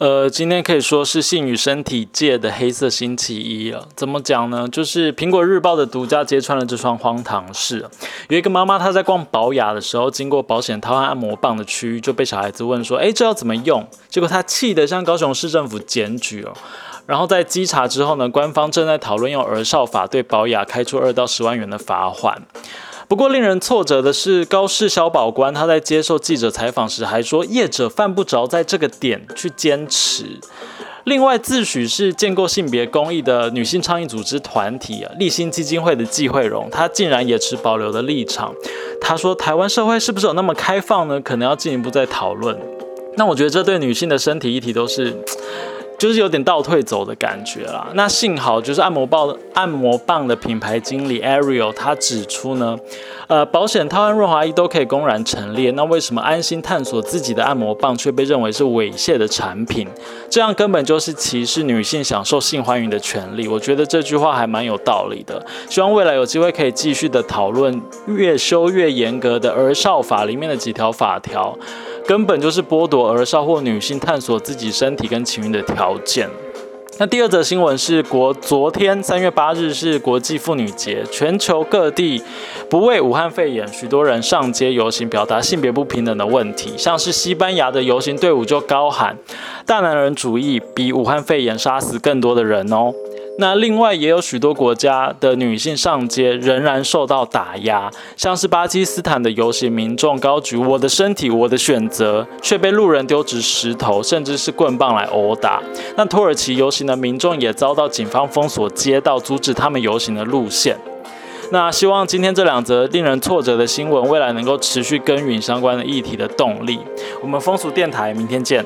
呃，今天可以说是性与身体界的黑色星期一了。怎么讲呢？就是苹果日报的独家揭穿了这桩荒唐事。有一个妈妈，她在逛保雅的时候，经过保险套和按摩棒的区域，就被小孩子问说：“诶，这要怎么用？”结果她气得向高雄市政府检举哦。然后在稽查之后呢，官方正在讨论用儿少法对保雅开出二到十万元的罚款。不过，令人挫折的是，高市小保官他在接受记者采访时还说，业者犯不着在这个点去坚持。另外，自诩是建构性别公益的女性倡议组织团体啊，立新基金会的季慧荣，她竟然也持保留的立场。她说，台湾社会是不是有那么开放呢？可能要进一步再讨论。那我觉得这对女性的身体议题都是。就是有点倒退走的感觉啦。那幸好就是按摩棒按摩棒的品牌经理 Ariel 他指出呢，呃，保险套和润滑液都可以公然陈列，那为什么安心探索自己的按摩棒却被认为是猥亵的产品？这样根本就是歧视女性享受性欢愉的权利。我觉得这句话还蛮有道理的。希望未来有机会可以继续的讨论越修越严格的儿少法里面的几条法条。根本就是剥夺儿少或女性探索自己身体跟情欲的条条件。那第二则新闻是国昨天三月八日是国际妇女节，全球各地不为武汉肺炎，许多人上街游行，表达性别不平等的问题。像是西班牙的游行队伍就高喊“大男人主义比武汉肺炎杀死更多的人哦”。那另外也有许多国家的女性上街仍然受到打压，像是巴基斯坦的游行民众高举“我的身体，我的选择”，却被路人丢掷石头，甚至是棍棒来殴打。那土耳其游行的民众也遭到警方封锁街道，阻止他们游行的路线。那希望今天这两则令人挫折的新闻，未来能够持续耕耘相关的议题的动力。我们风俗电台，明天见。